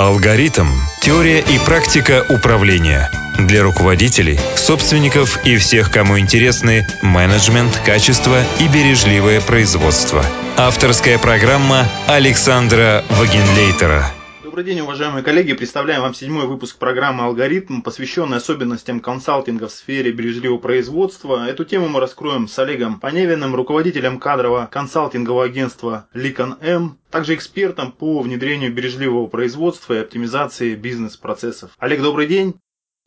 Алгоритм. Теория и практика управления. Для руководителей, собственников и всех, кому интересны менеджмент, качество и бережливое производство. Авторская программа Александра Вагенлейтера. Добрый день, уважаемые коллеги. Представляем вам седьмой выпуск программы «Алгоритм», посвященный особенностям консалтинга в сфере бережливого производства. Эту тему мы раскроем с Олегом Поневиным, руководителем кадрового консалтингового агентства Ликон М, также экспертом по внедрению бережливого производства и оптимизации бизнес-процессов. Олег, добрый день.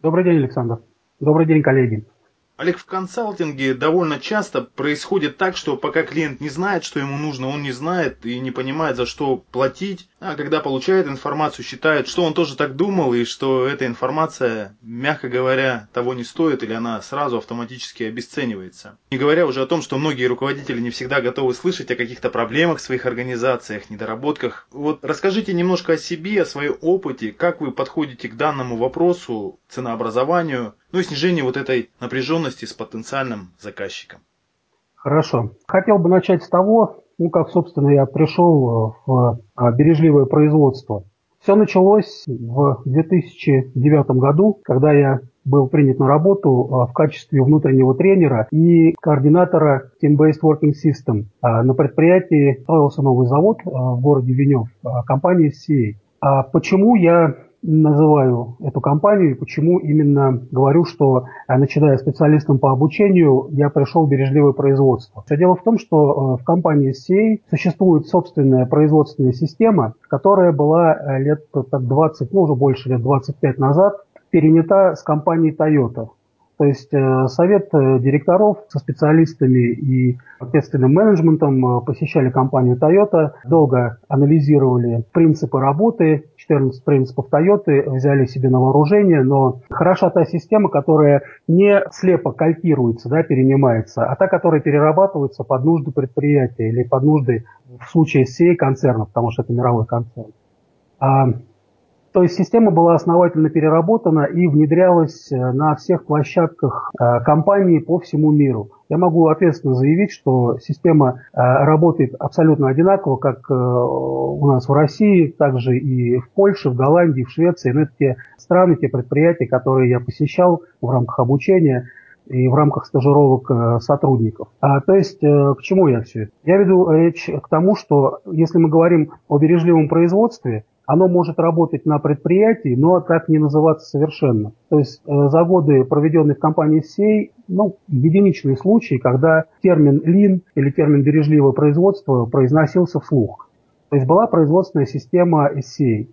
Добрый день, Александр. Добрый день, коллеги. Олег, в консалтинге довольно часто происходит так, что пока клиент не знает, что ему нужно, он не знает и не понимает, за что платить, а когда получает информацию, считает, что он тоже так думал и что эта информация, мягко говоря, того не стоит или она сразу автоматически обесценивается. Не говоря уже о том, что многие руководители не всегда готовы слышать о каких-то проблемах в своих организациях, недоработках. Вот расскажите немножко о себе, о своем опыте, как вы подходите к данному вопросу, ценообразованию, ну и снижение вот этой напряженности с потенциальным заказчиком. Хорошо. Хотел бы начать с того, ну, как, собственно, я пришел э, в а, бережливое производство. Все началось в 2009 году, когда я был принят на работу э, в качестве внутреннего тренера и координатора Team-Based Working System. А, на предприятии строился новый завод в городе Венев, компании CA. А почему я называю эту компанию и почему именно говорю, что э, начиная специалистом по обучению, я пришел в бережливое производство. Все дело в том, что э, в компании SCA существует собственная производственная система, которая была э, лет 20, ну уже больше лет 25 назад перенята с компанией Toyota. То есть э, совет э, директоров со специалистами и ответственным менеджментом э, посещали компанию Toyota, долго анализировали принципы работы, 14 принципов Toyota взяли себе на вооружение, но хороша та система, которая не слепо калькируется, да, перенимается, а та, которая перерабатывается под нужды предприятия или под нужды в случае всей концерна, потому что это мировой концерн. А то есть система была основательно переработана и внедрялась э, на всех площадках э, компании по всему миру. Я могу ответственно заявить, что система э, работает абсолютно одинаково, как у нас в России, также и в Польше, в Голландии, в Швеции. Но это те страны, те предприятия, которые я посещал в рамках обучения и в рамках стажировок сотрудников. А, то есть, к чему я все это? Я веду речь к тому, что если мы говорим о бережливом производстве, оно может работать на предприятии, но так не называться совершенно. То есть э, за годы, проведенные в компании SEI, ну, единичные случаи, когда термин Lean или термин бережливое производство произносился вслух. То есть была производственная система SEI.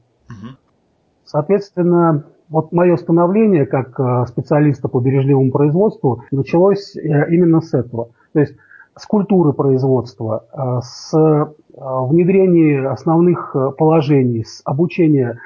Соответственно, вот мое становление как э, специалиста по бережливому производству началось э, именно с этого. То есть с культуры производства, э, с э, внедрения основных э, положений, с обучения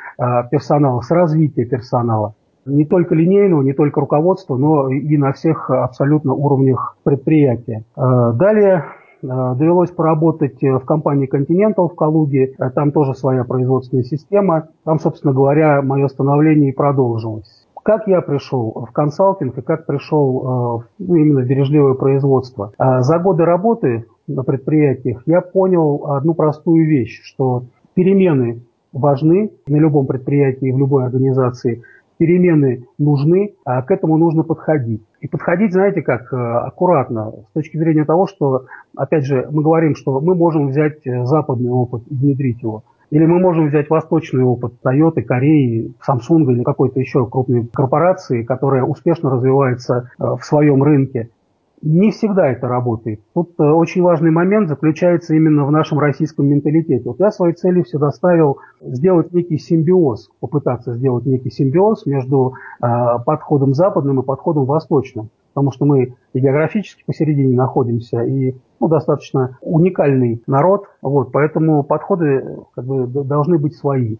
персонала, с развития персонала. Не только линейного, не только руководства, но и на всех абсолютно уровнях предприятия. Далее довелось поработать в компании Continental в Калуге. Там тоже своя производственная система. Там, собственно говоря, мое становление и продолжилось. Как я пришел в консалтинг и как пришел ну, именно в бережливое производство? А за годы работы на предприятиях я понял одну простую вещь, что перемены важны на любом предприятии, в любой организации. Перемены нужны, а к этому нужно подходить. И подходить, знаете как, э, аккуратно, с точки зрения того, что, опять же, мы говорим, что мы можем взять э, западный опыт и внедрить его. Или мы можем взять восточный опыт Toyota, Кореи, Samsung или какой-то еще крупной корпорации, которая успешно развивается э, в своем рынке. Не всегда это работает. Тут э, очень важный момент заключается именно в нашем российском менталитете. Вот я своей целью всегда ставил сделать некий симбиоз, попытаться сделать некий симбиоз между э, подходом западным и подходом восточным потому что мы и географически посередине находимся, и ну, достаточно уникальный народ, вот, поэтому подходы как бы, должны быть свои.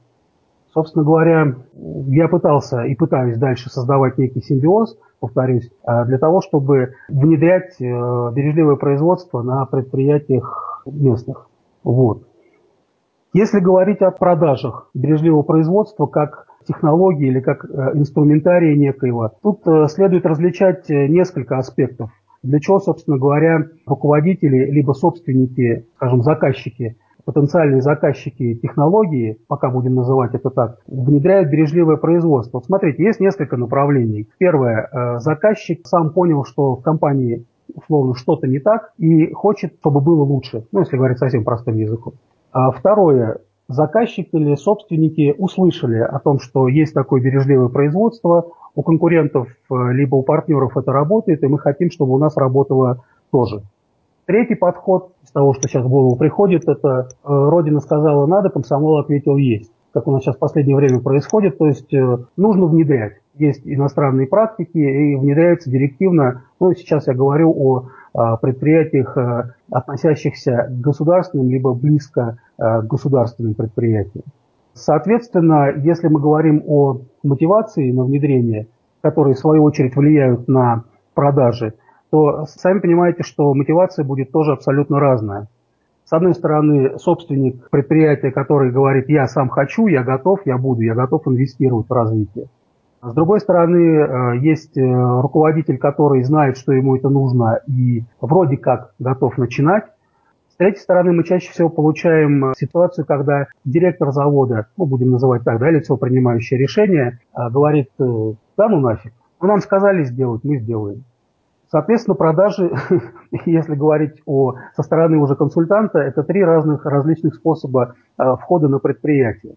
Собственно говоря, я пытался и пытаюсь дальше создавать некий симбиоз, повторюсь, э, для того, чтобы внедрять э, бережливое производство на предприятиях местных. Вот. Если говорить о продажах бережливого производства как технологии или как э, инструментария некоего. Тут э, следует различать несколько аспектов. Для чего, собственно говоря, руководители либо собственники, скажем, заказчики потенциальные заказчики технологии, пока будем называть это так, внедряют бережливое производство. Вот смотрите, есть несколько направлений. Первое, э, заказчик сам понял, что в компании условно что-то не так и хочет, чтобы было лучше, ну, если говорить совсем простым языком. А второе, заказчик или собственники услышали о том, что есть такое бережливое производство, у конкурентов э, либо у партнеров это работает, и мы хотим, чтобы у нас работало тоже. Третий подход из того, что сейчас в голову приходит, это э, Родина сказала надо, комсомол ответил есть. Как у нас сейчас в последнее время происходит, то есть э, нужно внедрять. Есть иностранные практики и внедряется директивно. Ну, сейчас я говорю о предприятиях, относящихся к государственным, либо близко к государственным предприятиям. Соответственно, если мы говорим о мотивации на внедрение, которые в свою очередь влияют на продажи, то сами понимаете, что мотивация будет тоже абсолютно разная. С одной стороны, собственник предприятия, который говорит, я сам хочу, я готов, я буду, я готов инвестировать в развитие. С другой стороны, э, есть э, руководитель, который знает, что ему это нужно и вроде как готов начинать. С третьей стороны, мы чаще всего получаем э, ситуацию, когда директор завода, ну, будем называть так, да, лицо, принимающее решение, говорит, да ну нафиг, ну, нам сказали сделать, мы сделаем. Соответственно, продажи, если говорить о, со стороны уже консультанта, это три разных различных способа э, входа на предприятие.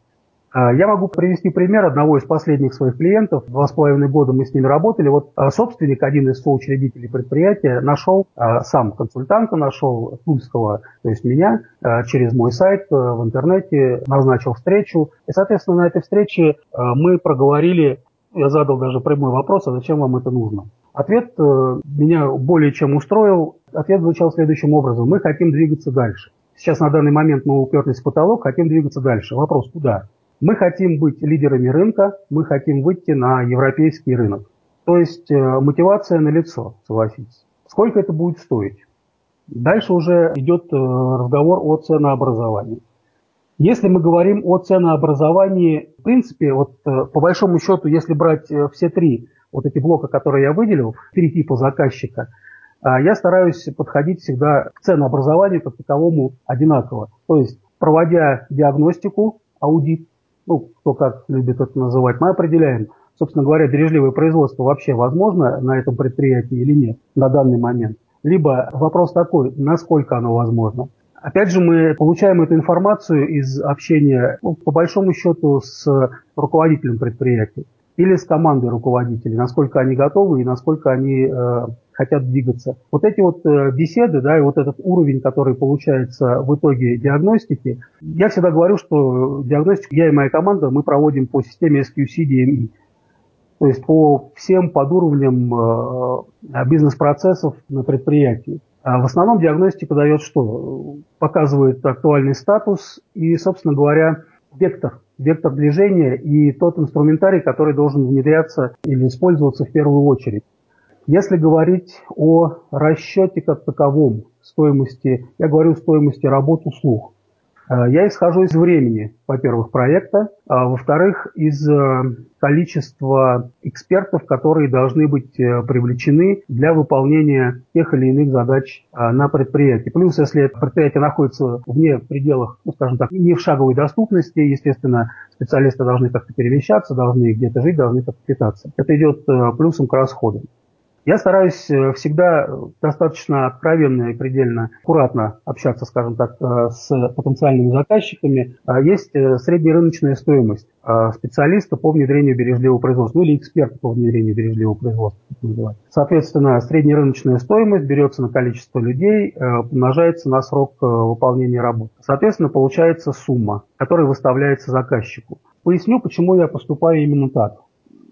Э, я могу привести пример одного из последних своих клиентов. Два с половиной года мы с ними работали. Вот э, собственник, один из соучредителей предприятия, нашел сам консультанта, нашел Тульского, то есть меня, через мой сайт в интернете, назначил встречу. И, соответственно, на этой встрече мы проговорили, я задал даже прямой вопрос, а зачем вам это нужно? Ответ э, меня более чем устроил. Ответ звучал следующим образом. Мы хотим двигаться дальше. Сейчас на данный момент мы уперлись в потолок, хотим двигаться дальше. Вопрос, куда? Мы хотим быть лидерами рынка, мы хотим выйти на европейский рынок. То есть э, мотивация на лицо, согласитесь. Сколько это будет стоить? Дальше уже идет э, разговор о ценообразовании. Если мы говорим о ценообразовании, в принципе, вот по большому счету, если брать все три вот эти блоки, которые я выделил, три типа заказчика, я стараюсь подходить всегда к ценообразованию как таковому одинаково. То есть, проводя диагностику, аудит, ну, кто как любит это называть, мы определяем, собственно говоря, бережливое производство вообще возможно на этом предприятии или нет на данный момент. Либо вопрос такой, насколько оно возможно. Опять же, мы получаем эту информацию из общения, ну, по большому счету, с руководителем предприятия или с командой руководителей, насколько они готовы и насколько они э, хотят двигаться. Вот эти вот э, беседы, да, и вот этот уровень, который получается в итоге диагностики, я всегда говорю, что диагностику я и моя команда мы проводим по системе SQC-DME. То есть по всем подуровням э, бизнес-процессов на предприятии. А в основном диагностика дает что? Показывает актуальный статус и, собственно говоря, вектор вектор движения и тот инструментарий, который должен внедряться или использоваться в первую очередь. Если говорить о расчете как таковом, стоимости, я говорю стоимости работ услуг, Э, я исхожу из времени, во-первых, проекта, а во-вторых, из э, количества экспертов, которые должны быть э, привлечены для выполнения тех или иных задач на предприятии. Плюс, если предприятие находится вне пределах, ну, скажем так, не в шаговой доступности, естественно, специалисты должны как-то перемещаться, должны где-то жить, должны как-то питаться. Это идет плюсом к расходам. Я стараюсь э, всегда достаточно откровенно и предельно аккуратно общаться, скажем так, э, с потенциальными заказчиками. А есть э, среднерыночная стоимость специалиста по внедрению бережливого производства, ну или эксперта по внедрению бережливого производства. Соответственно, среднерыночная стоимость берется на количество людей, умножается на срок выполнения работы. Соответственно, получается сумма, которая выставляется заказчику. Поясню, почему я поступаю именно так.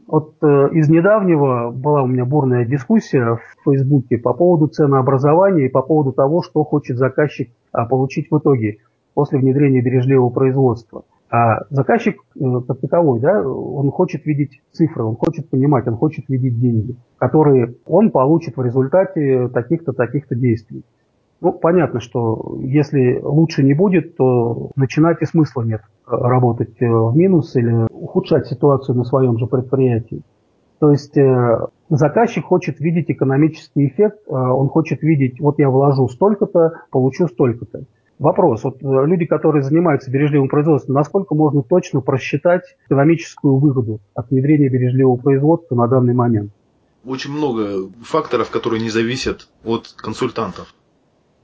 Вот э, из недавнего была у меня бурная дискуссия в Фейсбуке по поводу ценообразования и по поводу того, что хочет заказчик а, получить в итоге после внедрения бережливого производства. А заказчик э, как таковой, да, он хочет видеть цифры, он хочет понимать, он хочет видеть деньги, которые он получит в результате таких-то, таких-то действий. Ну, понятно, что если лучше не будет, то начинать и смысла нет работать э, в минус или ухудшать ситуацию на своем же предприятии. То есть э, заказчик хочет видеть экономический эффект, он хочет видеть, вот я вложу столько-то, получу столько-то. Вопрос. Вот э, люди, которые занимаются бережливым производством, насколько можно точно просчитать экономическую выгоду от внедрения бережливого производства на данный момент? Очень много факторов, которые не зависят от консультантов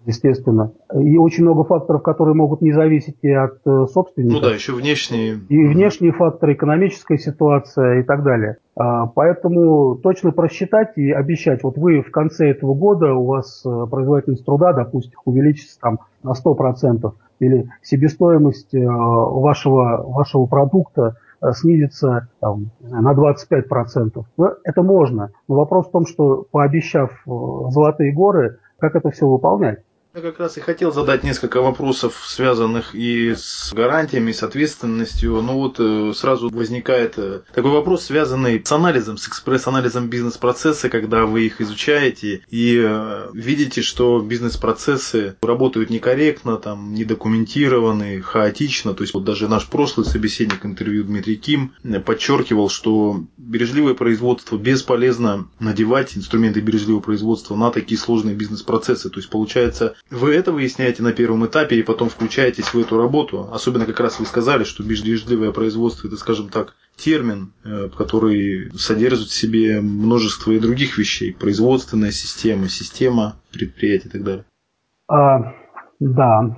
естественно. И очень много факторов, которые могут не зависеть и от э, собственника. Ну да, еще внешние. И внешние факторы, экономическая ситуация и так далее. А, поэтому точно просчитать и обещать, вот вы в конце этого года, у вас э, производительность труда, допустим, увеличится там на 100%, или себестоимость э, вашего, вашего продукта снизится там, на 25%. Ну, это можно. Но вопрос в том, что пообещав золотые горы, как это все выполнять? Я как раз и хотел задать несколько вопросов, связанных и с гарантиями, и с ответственностью. Ну вот э, сразу возникает э, такой вопрос, связанный с анализом, с экспресс-анализом бизнес-процесса, когда вы их изучаете и э, видите, что бизнес-процессы работают некорректно, там, недокументированы, хаотично. То есть вот даже наш прошлый собеседник интервью Дмитрий Ким подчеркивал, что бережливое производство бесполезно надевать инструменты бережливого производства на такие сложные бизнес-процессы. То есть получается вы это выясняете на первом этапе и потом включаетесь в эту работу. Особенно как раз вы сказали, что бережливое производство это, скажем так, термин, э, который содержит в себе множество и других вещей. Производственная система, система предприятий и так далее. А, да.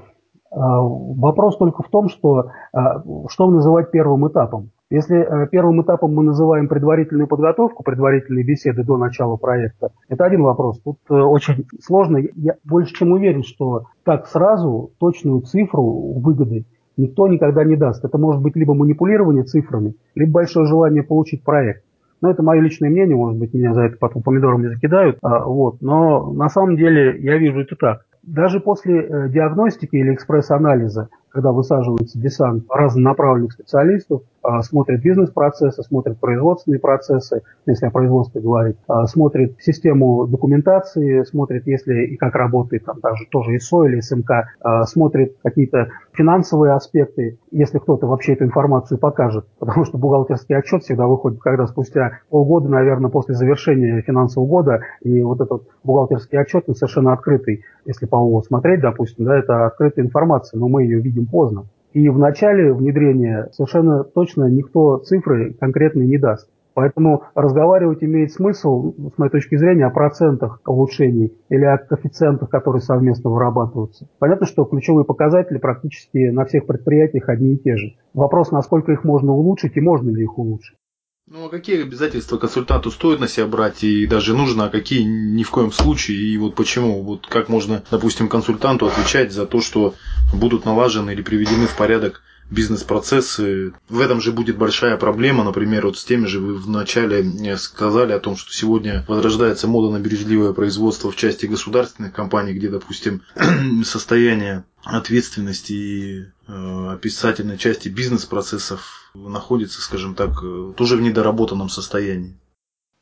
А, вопрос только в том, что а, что называть первым этапом. Если э, первым этапом мы называем предварительную подготовку, предварительные беседы до начала проекта, это один вопрос. Тут э, очень сложно. Я больше чем уверен, что так сразу точную цифру выгоды никто никогда не даст. Это может быть либо манипулирование цифрами, либо большое желание получить проект. Но это мое личное мнение, может быть, меня за это потом помидорами закидают. А, вот. Но на самом деле я вижу это так. Даже после э, диагностики или экспресс-анализа когда высаживается десант разнонаправленных специалистов, смотрит бизнес-процессы, смотрит производственные процессы, если о производстве говорить, а, смотрит систему документации, смотрит, если и как работает там даже тоже ИСО или СМК, а, смотрит какие-то финансовые аспекты, если кто-то вообще эту информацию покажет, потому что бухгалтерский отчет всегда выходит, когда спустя полгода, наверное, после завершения финансового года, и вот этот бухгалтерский отчет, он совершенно открытый, если по ООО смотреть, допустим, да, это открытая информация, но мы ее видим поздно. И в начале внедрения совершенно точно никто цифры конкретные не даст. Поэтому разговаривать имеет смысл, с моей точки зрения, о процентах улучшений или о коэффициентах, которые совместно вырабатываются. Понятно, что ключевые показатели практически на всех предприятиях одни и те же. Вопрос, насколько их можно улучшить и можно ли их улучшить. Ну, а какие обязательства консультанту стоит на себя брать и даже нужно, а какие ни в коем случае, и вот почему? Вот как можно, допустим, консультанту отвечать за то, что будут налажены или приведены в порядок бизнес-процессы. В этом же будет большая проблема, например, вот с теми же вы вначале э, сказали о том, что сегодня возрождается мода на бережливое производство в части государственных компаний, где, допустим, состояние ответственности и э, описательной части бизнес-процессов находится, скажем так, э, тоже в недоработанном состоянии.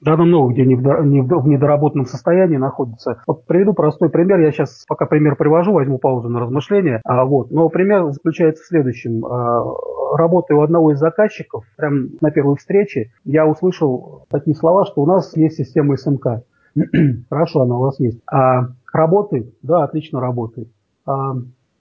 Да, оно много где в, не в недоработанном состоянии находится. Вот приведу простой пример. Я сейчас пока пример привожу, возьму паузу на размышления. А, вот. Но пример заключается в следующем. А, работая у одного из заказчиков, прямо на первой встрече, я услышал такие слова, что у нас есть система СМК. Хорошо, она у вас есть. А работает? Да, отлично работает. А,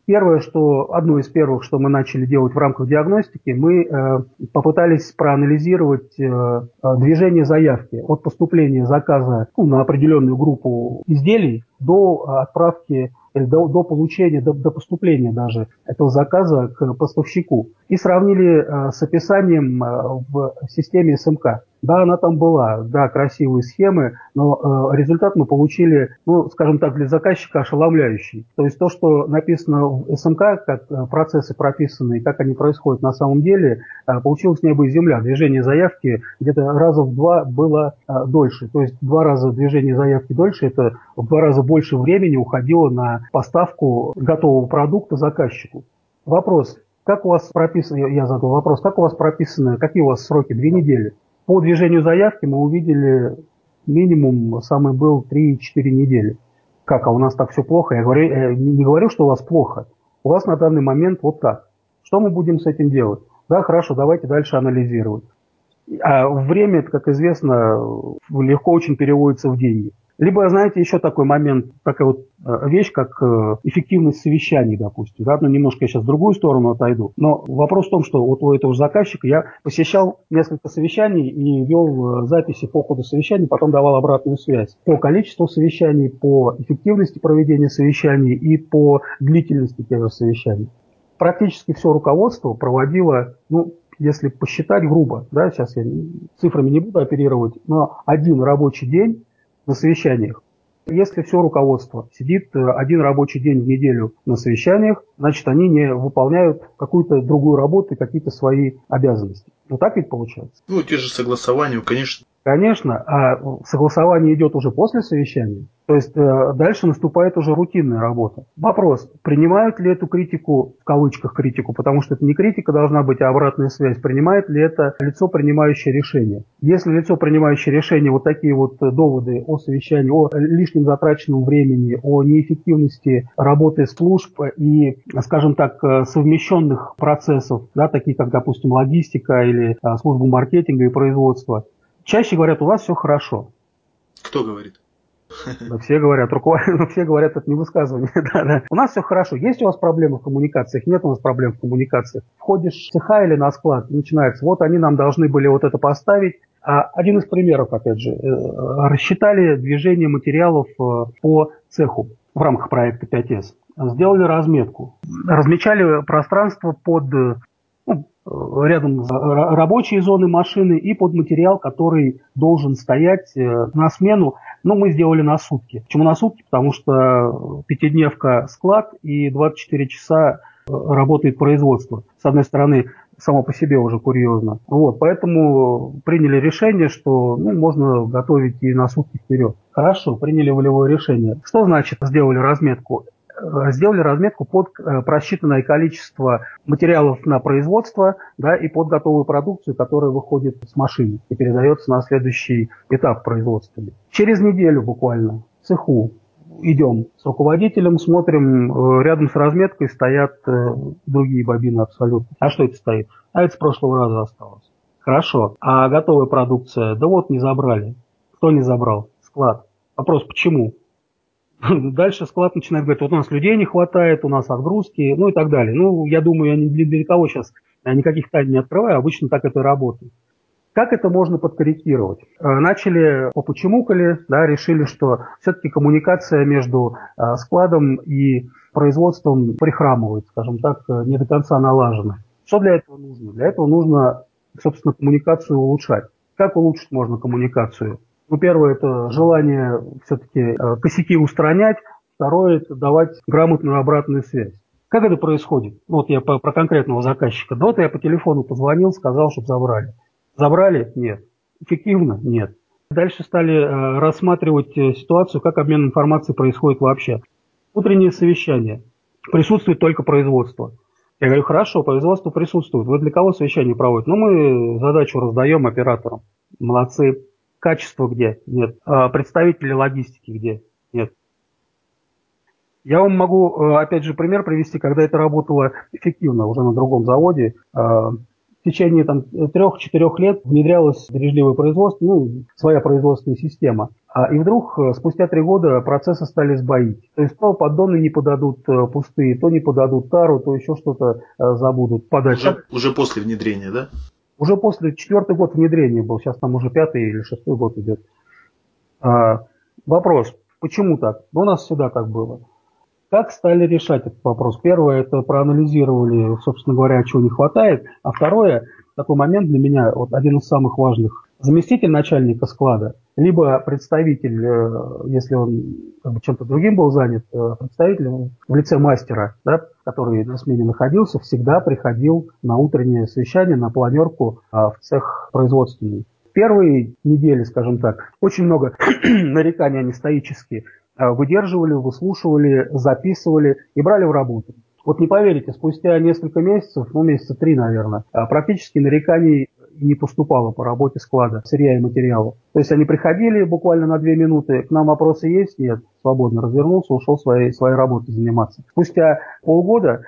Первое, что одно из первых, что мы начали делать в рамках диагностики, мы э, попытались проанализировать э, э, движение заявки от поступления заказа ну, на определенную группу изделий до отправки или до, до получения, до, до поступления даже этого заказа к поставщику. И сравнили э, с описанием э, в системе СМК. Да, она там была, да, красивые схемы, но э, результат мы получили, ну, скажем так, для заказчика ошеломляющий. То есть то, что написано в СМК, как э, процессы прописаны и как они происходят на самом деле, э, получилось небо и земля. Движение заявки где-то раза в два было э, дольше. То есть два раза движение заявки дольше, это в два раза больше времени уходило на поставку готового продукта заказчику. Вопрос, как у вас прописано, я задал вопрос, как у вас прописаны, какие у вас сроки, две недели? По движению заявки мы увидели минимум, самый был 3-4 недели. Как, а у нас так все плохо? Я говорю, я не говорю, что у вас плохо. У вас на данный момент вот так. Что мы будем с этим делать? Да, хорошо, давайте дальше анализировать. А время, как известно, легко очень переводится в деньги. Либо, знаете, еще такой момент, такая вот э, вещь, как э, эффективность совещаний, допустим. Да, ну, немножко я сейчас в другую сторону отойду. Но вопрос в том, что вот у этого же заказчика я посещал несколько совещаний и вел э, записи по ходу совещаний, потом давал обратную связь по количеству совещаний, по эффективности проведения совещаний и по длительности тех же совещаний. Практически все руководство проводило, ну, если посчитать грубо, да, сейчас я цифрами не буду оперировать, но один рабочий день на совещаниях. Если все руководство сидит э, один рабочий день в неделю на совещаниях, значит, они не выполняют какую-то другую работу и какие-то свои обязанности. Ну так ведь получается? Ну, те же согласования, конечно. Конечно, а согласование идет уже после совещания. То есть э, дальше наступает уже рутинная работа. Вопрос, принимают ли эту критику, в кавычках критику, потому что это не критика должна быть, а обратная связь, принимает ли это лицо, принимающее решение. Если лицо, принимающее решение, вот такие вот доводы о совещании, о лишнем затраченном времени, о неэффективности работы служб и, скажем так, совмещенных процессов, да, такие как, допустим, логистика или а, служба маркетинга и производства, Чаще говорят, у вас все хорошо. Кто говорит? Да все говорят, руководители, все говорят, это не высказывание. да, да. У нас все хорошо. Есть у вас проблемы в коммуникациях? Нет у нас проблем в коммуникациях. Входишь в цеха или на склад, начинается, вот они нам должны были вот это поставить. А один из примеров, опять же, э, рассчитали движение материалов э, по цеху в рамках проекта 5С. Сделали разметку. Размечали пространство под ну, рядом рабочие зоны машины и под материал, который должен стоять э, на смену. Ну, мы сделали на сутки. Почему на сутки? Потому что пятидневка склад и 24 часа э, работает производство. С одной стороны, само по себе уже курьезно. Вот, поэтому приняли решение, что ну, можно готовить и на сутки вперед. Хорошо, приняли волевое решение. Что значит сделали разметку? Э, сделали разметку под э, просчитанное количество материалов на производство да, и под готовую продукцию, которая выходит с машины и передается на следующий этап производства. Через неделю буквально в цеху идем с руководителем, смотрим, э, рядом с разметкой стоят другие бобины абсолютно. А что это стоит? А это с прошлого раза осталось. Хорошо. А готовая продукция? Да вот не забрали. Кто не забрал? Склад. Вопрос, почему? Дальше склад начинает говорить, вот у нас людей не хватает, у нас отгрузки, ну и так далее. Ну, я думаю, я не для, кого сейчас никаких тайн не открываю, обычно так это и работает. Как это можно подкорректировать? Э, начали попочемукали, да, решили, что все-таки коммуникация между э, складом и производством прихрамывает, скажем так, э, не до конца налажена. Что для этого нужно? Для этого нужно, собственно, коммуникацию улучшать. Как улучшить можно коммуникацию? Ну, первое – это желание все-таки э, косяки устранять. Второе – это давать грамотную обратную связь. Как это происходит? Ну, вот я по, про конкретного заказчика. Да вот я по телефону позвонил, сказал, чтобы забрали. Забрали? Нет. Эффективно? Нет. Дальше стали э, рассматривать э, ситуацию, как обмен информацией происходит вообще. Утреннее совещание. Присутствует только производство. Я говорю, хорошо, производство присутствует. Вы для кого совещание проводите? Ну, мы задачу раздаем операторам. Молодцы. Качество где? Нет. А представители логистики где? Нет. Я вам могу, э, опять же, пример привести, когда это работало эффективно уже на другом заводе. А, в течение там, трех-четырех лет внедрялось бережливое производство, ну, своя производственная система. А, и вдруг э, спустя три года процессы стали сбоить. То есть то поддоны не подадут э, пустые, то не подадут тару, то еще что-то забудут подать. Уже, уже после внедрения, да? Уже после четвертый год внедрения был, сейчас там уже пятый или шестой год идет. А, вопрос, почему так? Ну, у нас всегда так было. Как стали решать этот вопрос? Первое, это проанализировали, собственно говоря, чего не хватает. А второе, такой момент для меня, вот один из самых важных. Заместитель начальника склада, либо представитель, э, если он как бы, чем-то другим был занят, э, представитель в лице мастера, да, который на смене находился, всегда приходил на утреннее совещание, на планерку а, в цех производственный. Первые недели, скажем так, очень много нареканий они стоические выдерживали, выслушивали, записывали и брали в работу. Вот не поверите, спустя несколько месяцев, ну месяца три, наверное, практически нареканий не поступало по работе склада сырья и материалов. То есть они приходили буквально на две минуты, к нам вопросы есть? Нет. Свободно развернулся, ушел своей, своей работой заниматься. Спустя полгода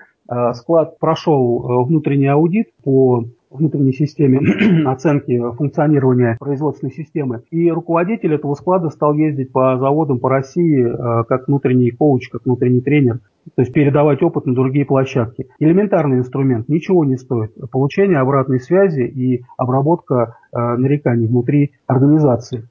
склад прошел э, внутренний аудит по внутренней системе оценки функционирования производственной системы. И руководитель этого склада стал ездить по заводам по России э, как внутренний коуч, как внутренний тренер, то есть передавать опыт на другие площадки. Элементарный инструмент, ничего не стоит. Получение обратной связи и обработка э, нареканий внутри организации.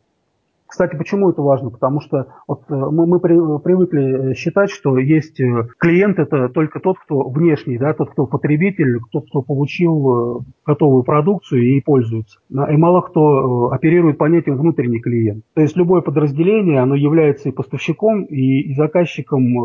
Кстати, почему это важно? Потому что вот э, мы, мы при, привыкли считать, что есть э, клиент это только тот, кто внешний, да, тот, кто потребитель, тот, кто получил э, готовую продукцию и пользуется. И мало кто оперирует понятием внутренний клиент. То есть любое подразделение, оно является и поставщиком, и, и заказчиком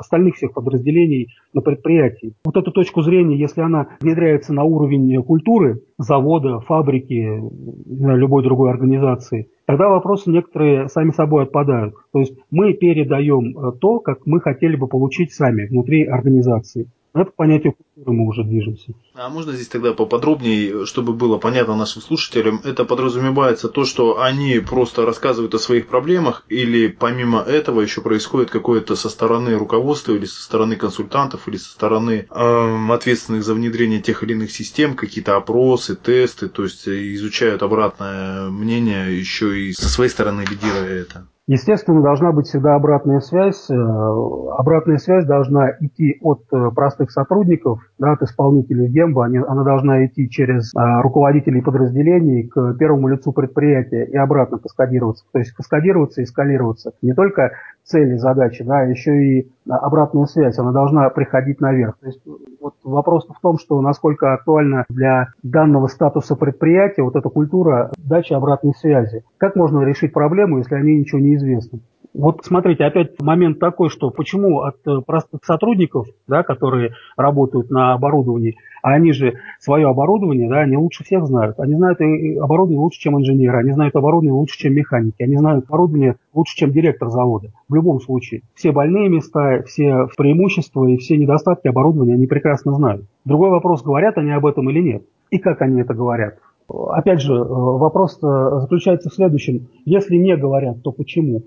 остальных всех подразделений на предприятии. Вот эту точку зрения, если она внедряется на уровень культуры, завода, фабрики, любой другой организации, тогда вопросы некоторые сами собой отпадают. То есть мы передаем э, то, как мы хотели бы получить сами внутри организации. Это понятие культуры мы уже движемся. А можно здесь тогда поподробнее, чтобы было понятно нашим слушателям, это подразумевается то, что они просто рассказывают о своих проблемах, или помимо этого еще происходит какое-то со стороны руководства, или со стороны консультантов, или со стороны э, ответственных за внедрение тех или иных систем, какие-то опросы, тесты, то есть изучают обратное мнение еще и со своей стороны лидируя это. Естественно, должна быть всегда обратная связь. Э, обратная связь должна идти от э, простых сотрудников, да, от исполнителей гемба, она должна идти через э, руководителей подразделений к первому лицу предприятия и обратно каскадироваться. То есть каскадироваться и скалироваться. Не только цели, задачи, да, еще и обратная связь, она должна приходить наверх. То есть вот вопрос в том, что насколько актуальна для данного статуса предприятия вот эта культура дачи обратной связи. Как можно решить проблему, если о ней ничего не известно? Вот смотрите, опять момент такой, что почему от э, простых сотрудников, да, которые работают на оборудовании, а они же свое оборудование, да, они лучше всех знают. Они знают оборудование лучше, чем инженеры, они знают оборудование лучше, чем механики, они знают оборудование лучше, чем директор завода. В любом случае. Все больные места, все преимущества и все недостатки оборудования они прекрасно знают. Другой вопрос, говорят они об этом или нет. И как они это говорят. Опять же, э, вопрос заключается в следующем. Если не говорят, то почему?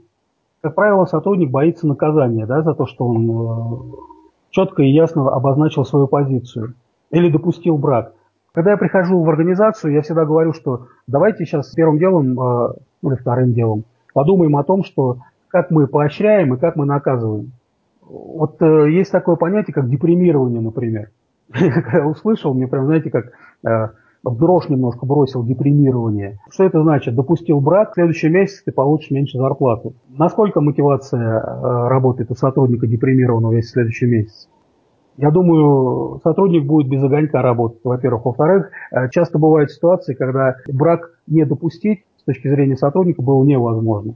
Как правило, сотрудник боится наказания да, за то, что он э, четко и ясно обозначил свою позицию или допустил брак. Когда я прихожу в организацию, я всегда говорю, что давайте сейчас первым делом, э, или вторым делом, подумаем о том, что как мы поощряем и как мы наказываем. Вот э, есть такое понятие, как депримирование, например. Когда услышал, мне прям, знаете, как в дрожь немножко бросил депримирование. Что это значит? Допустил брак, в следующем месяце ты получишь меньше зарплату. Насколько мотивация э, работает у сотрудника депримированного весь следующий месяц? Я думаю, сотрудник будет без огонька работать, во-первых. Во-вторых, э, часто бывают ситуации, когда брак не допустить с точки зрения сотрудника было невозможно.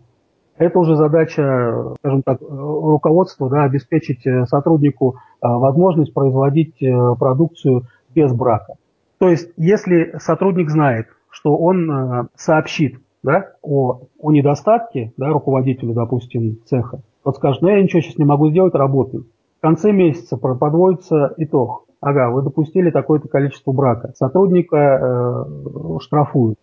Это уже задача, скажем так, руководства, да, обеспечить э, сотруднику возможность производить продукцию без брака. То есть, если сотрудник знает, что он э, сообщит да, о, о недостатке да, руководителю, допустим, цеха, тот скажет, ну я ничего сейчас не могу сделать, работаю. В конце месяца подводится итог. Ага, вы допустили такое-то количество брака. Сотрудника э, штрафуют.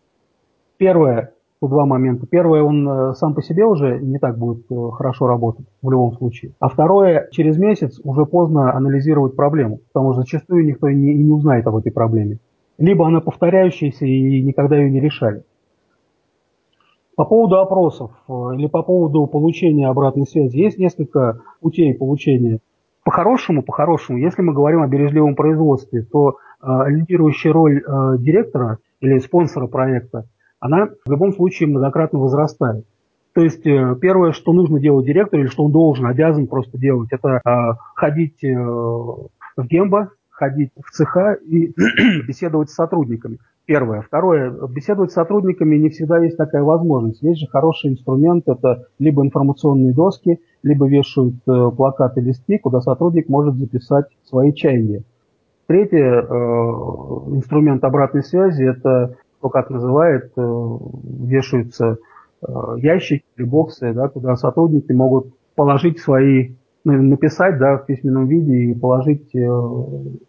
Первое, Тут два момента. Первое, он э, сам по себе уже не так будет э, хорошо работать в любом случае. А второе, через месяц уже поздно анализировать проблему, потому что зачастую никто и не, и не узнает об этой проблеме. Либо она повторяющаяся и никогда ее не решали. По поводу опросов э, или по поводу получения обратной связи, есть несколько путей получения. По-хорошему, по-хорошему, если мы говорим о бережливом производстве, то э, лидирующая роль э, директора или спонсора проекта – она в любом случае многократно возрастает. То есть э, первое, что нужно делать директору, или что он должен, обязан просто делать, это э, ходить э, в гембо, ходить в цеха и беседовать с сотрудниками. Первое. Второе. Беседовать с сотрудниками не всегда есть такая возможность. Есть же хороший инструмент. Это либо информационные доски, либо вешают э, плакаты, листки, куда сотрудник может записать свои чаяния. Третий э, инструмент обратной связи – это кто как называет, э, вешаются э, ящики или боксы, да, куда сотрудники могут положить свои, написать да, в письменном виде и положить э,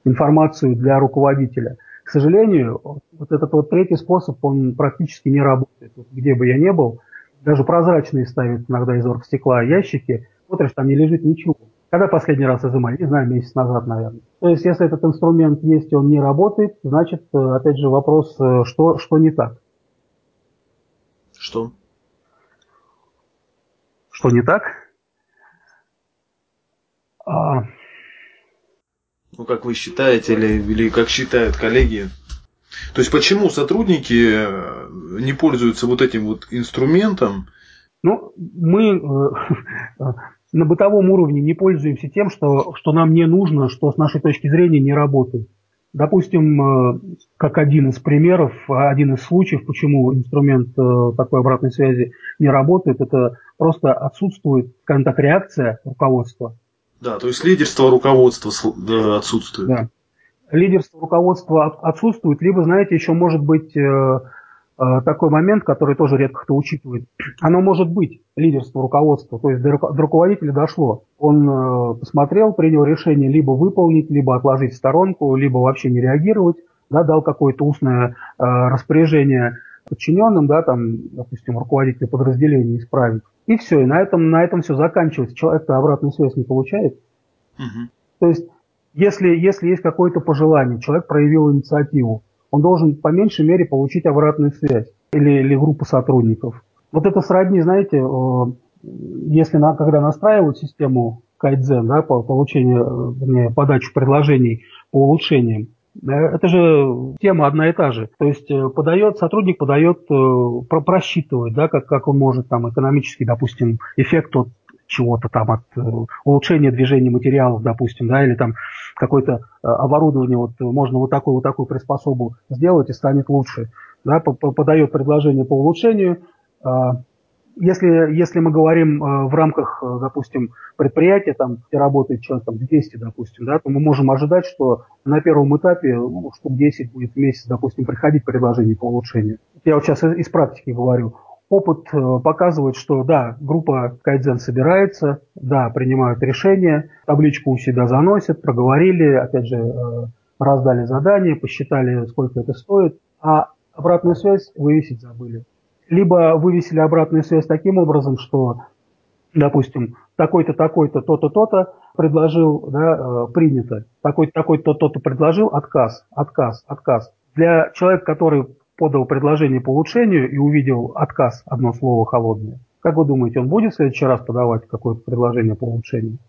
информацию для руководителя. К сожалению, вот этот вот третий способ, он практически не работает. Вот где бы я ни был, даже прозрачные ставят иногда из оргстекла ящики, смотришь, там не лежит ничего. Когда последний раз изымали? Не знаю, месяц назад, наверное. То есть, если этот инструмент есть и он не работает, значит, э, опять же, вопрос, э, что, что не так. Что? Что не так? А... Ну, как вы считаете, или, или как считают коллеги, то есть почему сотрудники э, не пользуются вот этим вот инструментом? Ну, мы на бытовом уровне не пользуемся тем, что, что нам не нужно, что с нашей точки зрения не работает. Допустим, э, как один из примеров, один из случаев, почему инструмент э, такой обратной связи не работает, это просто отсутствует, скажем так, реакция руководства. Да, то есть лидерство руководства отсутствует. Да. Лидерство руководства отсутствует, либо, знаете, еще может быть э, Э, такой момент, который тоже редко кто учитывает. Оно может быть лидерство руководства, то есть до, руководителя дошло. Он э, посмотрел, принял решение либо выполнить, либо отложить в сторонку, либо вообще не реагировать, да, дал какое-то устное э, распоряжение подчиненным, да, там, допустим, руководителю подразделения исправить. И все, и на этом, на этом все заканчивается. Человек-то обратную связь не получает. Угу. То есть, если, если есть какое-то пожелание, человек проявил инициативу, он должен по меньшей мере получить обратную связь или, или группу сотрудников. Вот это сродни, знаете, если на, когда настраивают систему кайдзен, да, по получению, вернее, подачу предложений по улучшениям, э, это же тема одна и та же. То есть э, подает, сотрудник подает, э, просчитывает, да, как, как он может там экономический, допустим, эффект от чего-то там, от улучшения движения материалов, допустим, да, или там какое-то э, оборудование, вот можно вот такую вот такую приспособу сделать и станет лучше. Да, подает предложение по улучшению. Если, если мы говорим э, в рамках, э, допустим, предприятия, там, где работает человек там, 200, допустим, да, то мы можем ожидать, что на первом этапе ну, штук 10 будет в месяц, допустим, приходить предложение по улучшению. Я вот сейчас из практики говорю. Опыт э, показывает, что да, группа Кайдзен собирается, да, принимают решения, табличку у себя заносят, проговорили, опять же, раздали задание, посчитали, сколько это стоит, а обратную связь вывесить забыли. Либо вывесили обратную связь таким образом, что, допустим, такой-то, такой-то, то-то, то-то предложил, да, э, принято. Такой-то, такой-то, то-то предложил, отказ, отказ, отказ. Для человека, который подал предложение по улучшению и увидел отказ, одно слово холодное, как вы думаете, он будет в следующий раз подавать какое-то предложение по улучшению?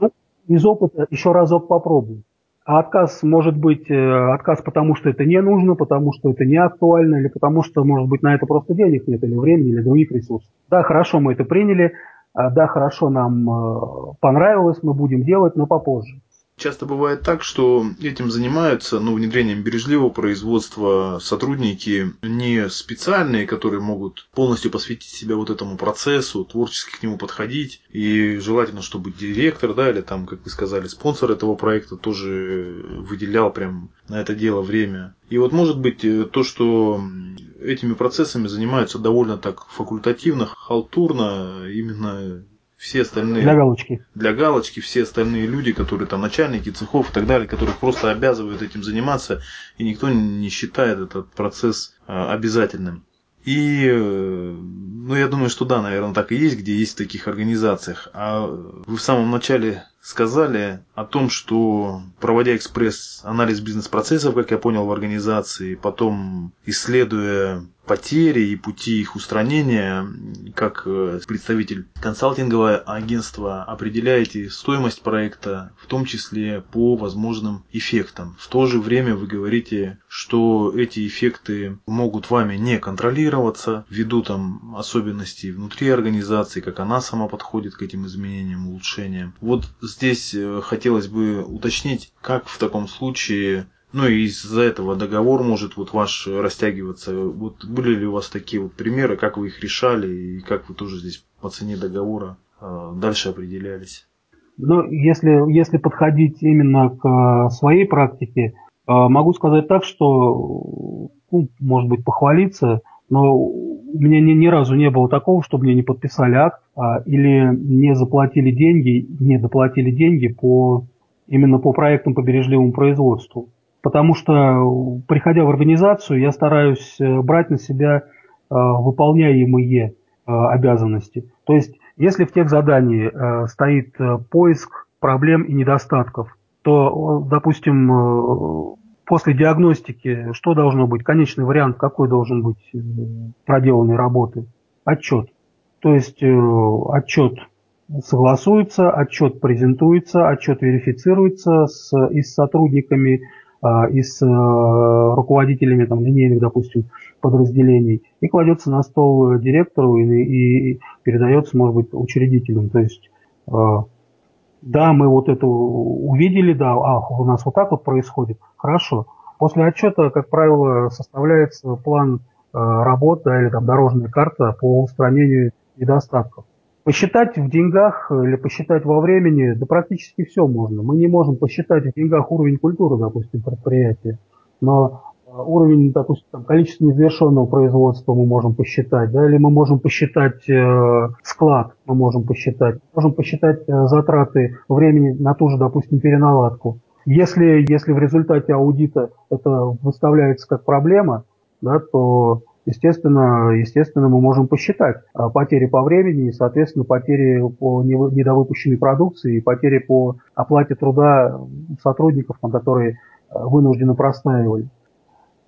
Ну, из опыта еще разок попробуй. А отказ может быть э, отказ потому, что это не нужно, потому что это не актуально, или потому что, может быть, на это просто денег нет, или времени, или других ресурсов. Да, хорошо, мы это приняли, а, да, хорошо, нам э, понравилось, мы будем делать, но попозже. Часто бывает так, что этим занимаются, ну, внедрением бережливого производства сотрудники не специальные, которые могут полностью посвятить себя вот этому процессу, творчески к нему подходить. И желательно, чтобы директор, да, или там, как вы сказали, спонсор этого проекта тоже выделял прям на это дело время. И вот может быть то, что этими процессами занимаются довольно так факультативно, халтурно, именно все остальные... Для галочки. Для галочки все остальные люди, которые там начальники цехов и так далее, которых просто обязывают этим заниматься, и никто не считает этот процесс а, обязательным. И, э, ну, я думаю, что да, наверное, так и есть, где есть в таких организациях. А вы в самом начале сказали о том, что проводя экспресс-анализ бизнес-процессов, как я понял, в организации, потом исследуя потери и пути их устранения, как э, представитель консалтингового агентства определяете стоимость проекта, в том числе по возможным эффектам. В то же время вы говорите, что эти эффекты могут вами не контролироваться ввиду там особенностей внутри организации, как она сама подходит к этим изменениям, улучшениям. Вот здесь э, хотелось бы уточнить, как в таком случае ну и из-за этого договор может вот ваш растягиваться. Вот были ли у вас такие вот примеры, как вы их решали и как вы тоже здесь по цене договора э, дальше определялись? Ну, если, если подходить именно к своей практике, э, могу сказать так, что, ну, может быть, похвалиться, но у меня ни, ни разу не было такого, чтобы мне не подписали акт или не заплатили деньги, не доплатили деньги по именно по проектам по бережливому производству потому что, приходя в организацию, я стараюсь э, брать на себя э, выполняемые э, обязанности. То есть, если в тех задании стоит поиск проблем и недостатков, то, допустим, после диагностики что должно быть? Конечный вариант какой должен быть проделанной работы? Отчет. То есть э, отчет согласуется, отчет презентуется, отчет верифицируется с, и с сотрудниками, а, и с руководителями там, линейных, допустим, подразделений, и кладется на стол директору и, и передается, может быть, учредителям. То есть да, мы вот это увидели, да, а, у нас вот так вот происходит, хорошо. После отчета, как правило, составляется план э, работы или там дорожная карта по устранению недостатков. Посчитать в деньгах или посчитать во времени, да практически все можно. Мы не можем посчитать в деньгах уровень культуры, допустим, предприятия, но уровень, допустим, там, количество незавершенного производства мы можем посчитать, да, или мы можем посчитать э, склад, мы можем посчитать, можем посчитать э, затраты времени на ту же, допустим, переналадку. Если, если в результате аудита это выставляется как проблема, да, то естественно, естественно, мы можем посчитать э, потери по времени и, соответственно, потери по недовыпущенной продукции и потери по оплате труда сотрудников, которые э, вынуждены простаивали.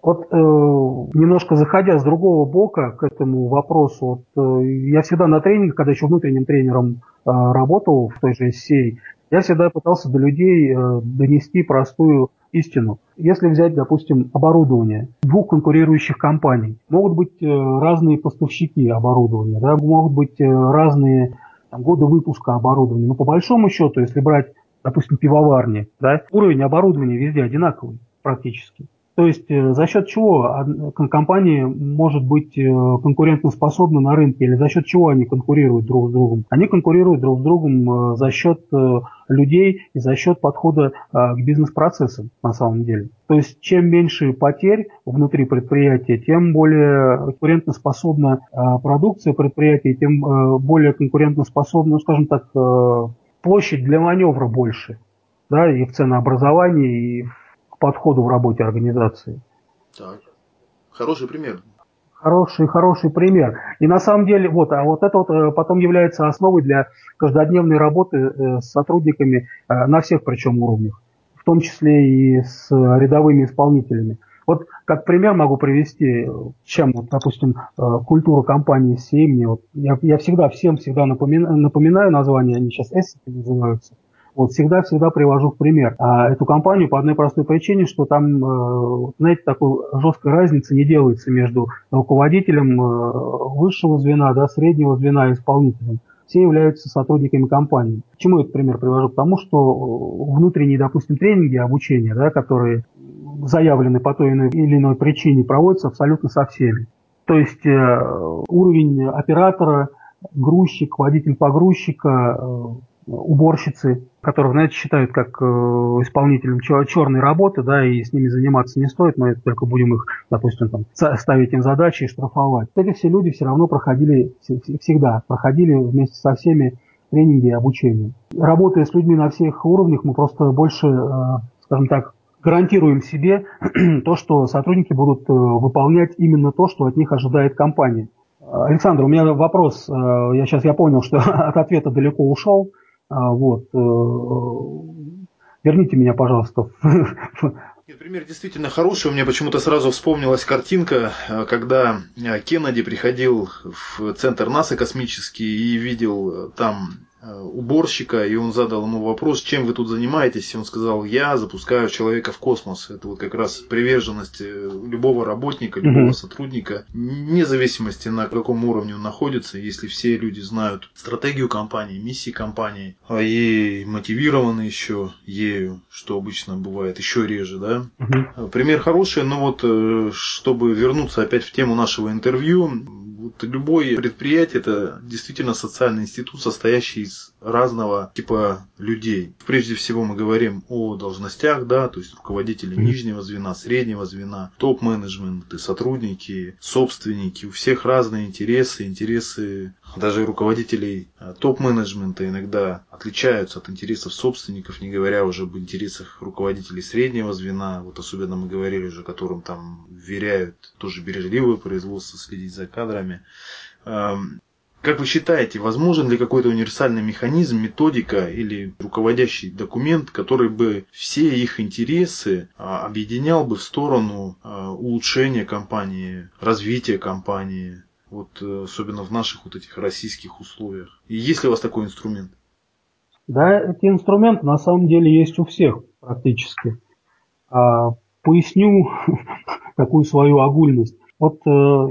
Вот э, немножко заходя с другого бока к этому вопросу, вот, э, я всегда на тренингах, когда еще внутренним тренером э, работал в той же сей, я всегда пытался до людей э, донести простую истину. Если взять, допустим, оборудование двух конкурирующих компаний, могут быть э, разные поставщики оборудования, да, могут быть э, разные там, годы выпуска оборудования. Но по большому счету, если брать, допустим, пивоварни, да, уровень оборудования везде одинаковый практически. То есть э, за счет чего компания может быть э, конкурентоспособна на рынке или за счет чего они конкурируют друг с другом? Они конкурируют друг с другом э, за счет людей и за счет подхода к бизнес-процессам на самом деле. То есть чем меньше потерь внутри предприятия, тем более конкурентоспособна продукция предприятия, тем более конкурентоспособна, ну, скажем так, площадь для маневра больше. Да, и в ценообразовании, и в подходу в работе организации. Так. Хороший пример. Хороший, хороший пример. И на самом деле, вот, а вот это вот э, потом является основой для каждодневной работы э, с сотрудниками э, на всех причем уровнях, в том числе и с рядовыми исполнителями. Вот как пример могу привести, чем, вот, допустим, культура компании Семни. Вот, я, я всегда всем всегда напоминаю, напоминаю название, они сейчас эссеки называются. Вот всегда-всегда привожу в пример а, эту компанию по одной простой причине, что там, э, знаете, такой жесткой разницы не делается между руководителем э, высшего звена, да, среднего звена и исполнителем все являются сотрудниками компании. Почему этот пример привожу? Потому что внутренние, допустим, тренинги, обучения, да, которые заявлены по той или иной причине, проводятся абсолютно со всеми. То есть э, уровень оператора, грузчик, водитель погрузчика, уборщицы, которых, знаете, считают как э, исполнителем черной работы, да, и с ними заниматься не стоит, мы только будем их, допустим, там, ставить им задачи и штрафовать. Эти все люди все равно проходили, всегда проходили вместе со всеми тренинги и обучение. Работая с людьми на всех уровнях, мы просто больше, э, скажем так, гарантируем себе то, что сотрудники будут э, выполнять именно то, что от них ожидает компания. Александр, у меня вопрос. Я сейчас я понял, что от ответа далеко ушел. А, вот. Э, верните меня, пожалуйста. Нет, пример действительно хороший. У меня почему-то сразу вспомнилась картинка, э, когда э, Кеннеди приходил в центр НАСА космический и видел там уборщика, и он задал ему вопрос, чем вы тут занимаетесь, и он сказал, я запускаю человека в космос. Это вот как раз приверженность э, любого работника, любого mm-hmm. сотрудника, вне зависимости на каком уровне он находится, если все люди знают стратегию компании, миссии компании, а и мотивированы еще ею, что обычно бывает еще реже, да. Mm-hmm. Пример хороший, но вот чтобы вернуться опять в тему нашего интервью, вот любое предприятие это действительно социальный институт, состоящий из разного типа людей. Прежде всего мы говорим о должностях, да, то есть руководители нижнего звена, среднего звена, топ-менеджмент, сотрудники, собственники. У всех разные интересы, интересы даже руководителей а, топ-менеджмента иногда отличаются от интересов собственников, не говоря уже об интересах руководителей среднего звена. Вот особенно мы говорили уже, которым там веряют тоже бережливое производство, следить за кадрами. Как вы считаете, возможен ли какой-то универсальный механизм, методика или руководящий документ, который бы все их интересы а, объединял бы в сторону а, улучшения компании, развития компании, вот э, особенно в наших вот этих российских условиях? И есть ли у вас такой инструмент? Да, эти инструменты на самом деле есть у всех практически. А, поясню такую свою огульность. Вот э,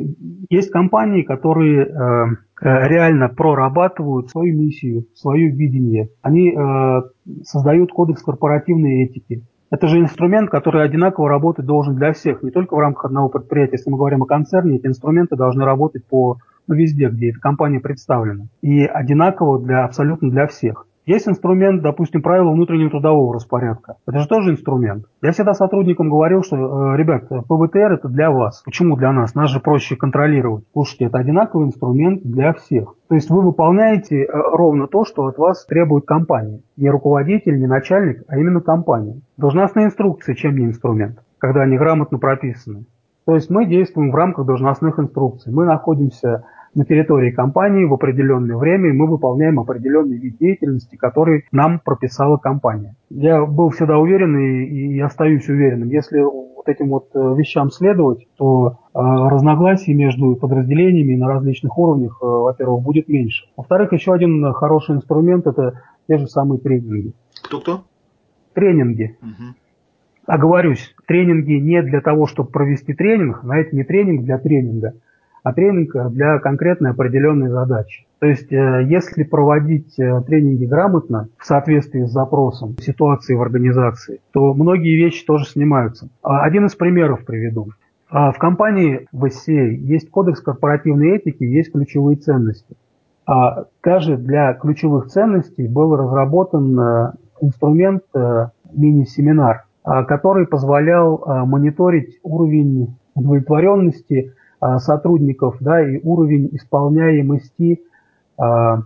есть компании, которые э, э, реально прорабатывают свою миссию, свое видение. Они э, создают кодекс корпоративной этики. Это же инструмент, который одинаково работать должен для всех, не только в рамках одного предприятия. Если мы говорим о концерне, эти инструменты должны работать по ну, везде, где эта компания представлена. И одинаково для, абсолютно для всех. Есть инструмент, допустим, правила внутреннего трудового распорядка. Это же тоже инструмент. Я всегда сотрудникам говорил, что, э, ребят, ПВТР это для вас. Почему для нас? Нас же проще контролировать. Слушайте, это одинаковый инструмент для всех. То есть вы выполняете э, ровно то, что от вас требует компания. Не руководитель, не начальник, а именно компания. Должностные инструкции, чем не инструмент, когда они грамотно прописаны. То есть мы действуем в рамках должностных инструкций. Мы находимся на территории компании в определенное время, и мы выполняем определенный вид деятельности, который нам прописала компания. Я был всегда уверен и, и остаюсь уверенным, если вот этим вот э, вещам следовать, то э, разногласий между подразделениями на различных уровнях, э, во-первых, будет меньше. Во-вторых, еще один хороший инструмент – это те же самые тренинги. Кто-кто? Тренинги. Угу. Оговорюсь, тренинги не для того, чтобы провести тренинг, знаете, не тренинг для тренинга – а тренинг для конкретной определенной задачи. То есть, э, если проводить э, тренинги грамотно, в соответствии с запросом ситуации в организации, то многие вещи тоже снимаются. А, один из примеров приведу. А, в компании в SCA есть кодекс корпоративной этики, есть ключевые ценности. А даже для ключевых ценностей был разработан э, инструмент мини-семинар, который позволял мониторить уровень удовлетворенности сотрудников, да, и уровень исполняемости а,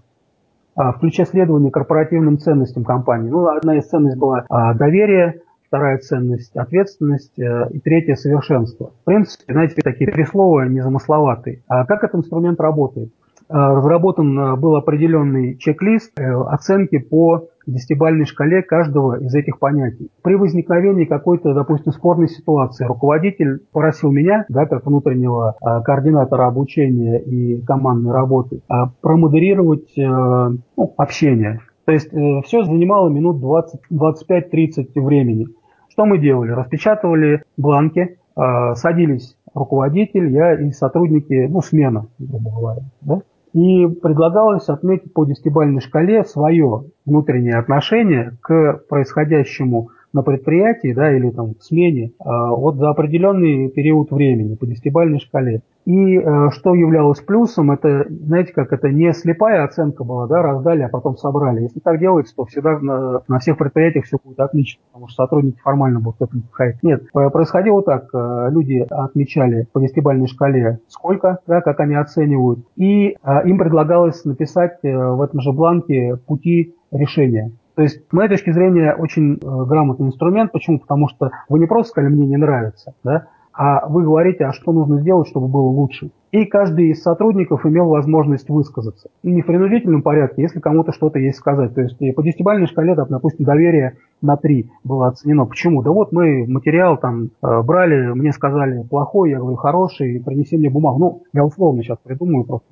а, включая следование корпоративным ценностям компании. Ну, одна из ценностей была доверие, вторая ценность – ответственность, э, и третья – совершенство. В принципе, знаете, такие три слова незамысловатые. А как этот инструмент работает? Разработан э, был определенный чек-лист э, оценки по десятибальной шкале каждого из этих понятий. При возникновении какой-то, допустим, спорной ситуации руководитель просил меня, да, как внутреннего а, координатора обучения и командной работы, а, промодерировать а, ну, общение. То есть э, все занимало минут 25-30 времени. Что мы делали? Распечатывали бланки, э, садились руководитель, я и сотрудники, ну, смена, грубо говоря. Да? И предлагалось отметить по десятибалльной шкале свое внутреннее отношение к происходящему на предприятии да, или там, в смене а, вот за определенный период времени по десятибалльной шкале. И э, что являлось плюсом, это, знаете, как это не слепая оценка была, да, раздали, а потом собрали. Если так делается, то всегда на, на всех предприятиях все будет отлично, потому что сотрудники формально будут к этому подходить. Нет, происходило так, э, люди отмечали по десятибалльной шкале сколько, да, как они оценивают, и э, им предлагалось написать в этом же бланке пути решения. То есть, с моей точки зрения, очень грамотный инструмент. Почему? Потому что вы не просто сказали, мне не нравится, да, а вы говорите, а что нужно сделать, чтобы было лучше. И каждый из сотрудников имел возможность высказаться. Не в принудительном порядке, если кому-то что-то есть сказать. То есть по десятибалльной шкале, там, допустим, доверие на три было оценено. Почему? Да вот мы материал там э, брали, мне сказали плохой, я говорю хороший, принеси мне бумагу. Ну, я условно сейчас придумаю просто